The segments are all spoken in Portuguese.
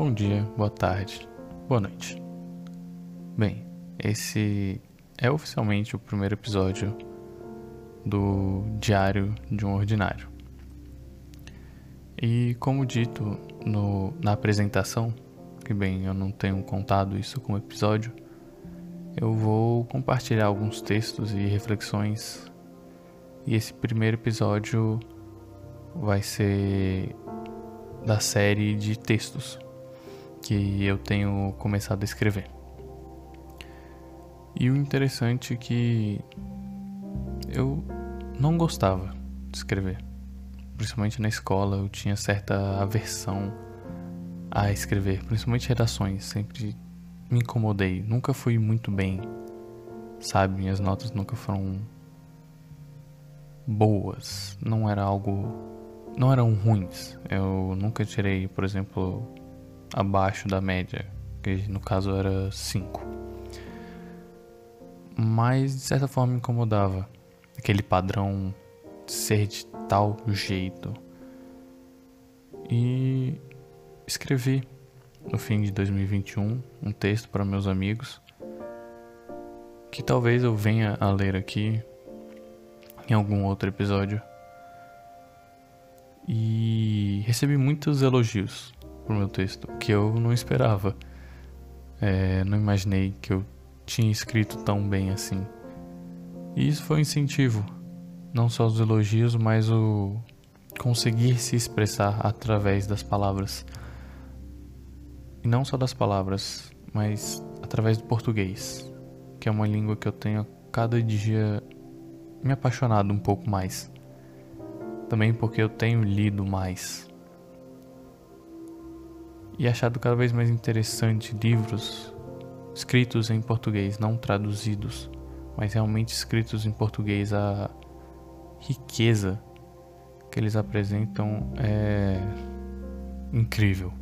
Bom dia, boa tarde, boa noite. Bem, esse é oficialmente o primeiro episódio do Diário de um Ordinário. E como dito no, na apresentação, que bem, eu não tenho contado isso como episódio, eu vou compartilhar alguns textos e reflexões. E esse primeiro episódio vai ser da série de textos que eu tenho começado a escrever. E o interessante é que eu não gostava de escrever. Principalmente na escola eu tinha certa aversão a escrever, principalmente redações, sempre me incomodei, nunca fui muito bem, sabe? Minhas notas nunca foram boas, não era algo. não eram ruins. Eu nunca tirei, por exemplo, abaixo da média, que no caso era 5. Mas de certa forma me incomodava aquele padrão ser de tal jeito. E escrevi no fim de 2021 um texto para meus amigos que talvez eu venha a ler aqui em algum outro episódio. E recebi muitos elogios pro meu texto, que eu não esperava. É, não imaginei que eu tinha escrito tão bem assim. E isso foi um incentivo, não só os elogios, mas o conseguir se expressar através das palavras. E não só das palavras, mas através do português, que é uma língua que eu tenho cada dia me apaixonado um pouco mais. Também porque eu tenho lido mais. E achado cada vez mais interessante livros escritos em português, não traduzidos, mas realmente escritos em português. A riqueza que eles apresentam é incrível.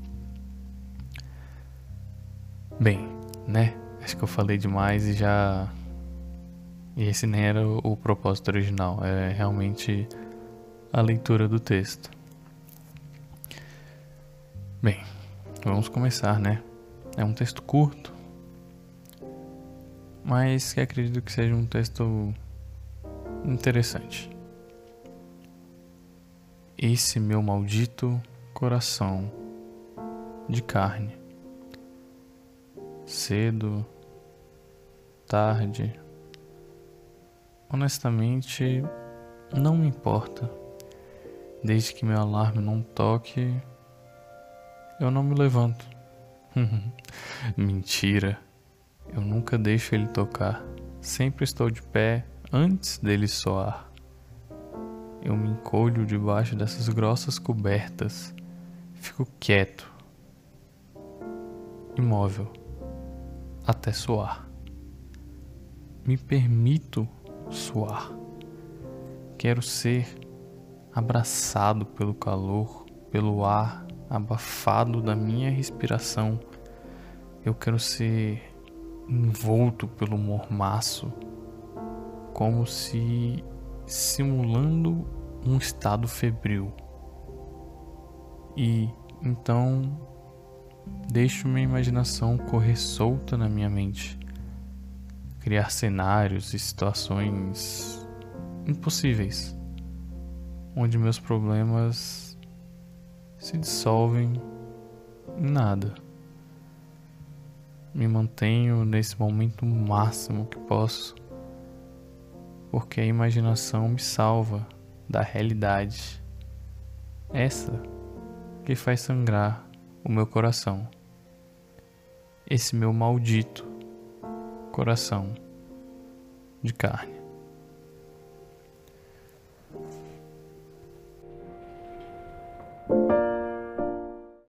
Bem, né? Acho que eu falei demais e já. E esse nem era o, propósito original, é realmente a leitura do texto. Bem, vamos começar, né? É um texto curto, mas que acredito que seja um texto interessante. Esse meu maldito coração de carne cedo, tarde. Honestamente, não me importa. Desde que meu alarme não toque, eu não me levanto. Mentira. Eu nunca deixo ele tocar. Sempre estou de pé antes dele soar. Eu me encolho debaixo dessas grossas cobertas. Fico quieto, imóvel até suar. Me permito suar. Quero ser abraçado pelo calor, pelo ar abafado da minha respiração. Eu quero ser envolto pelo mormaço, como se simulando um estado febril. E então Deixo minha imaginação correr solta na minha mente, criar cenários e situações impossíveis, onde meus problemas se dissolvem em nada. Me mantenho nesse momento máximo que posso, porque a imaginação me salva da realidade, essa que faz sangrar o meu coração esse meu maldito coração de carne.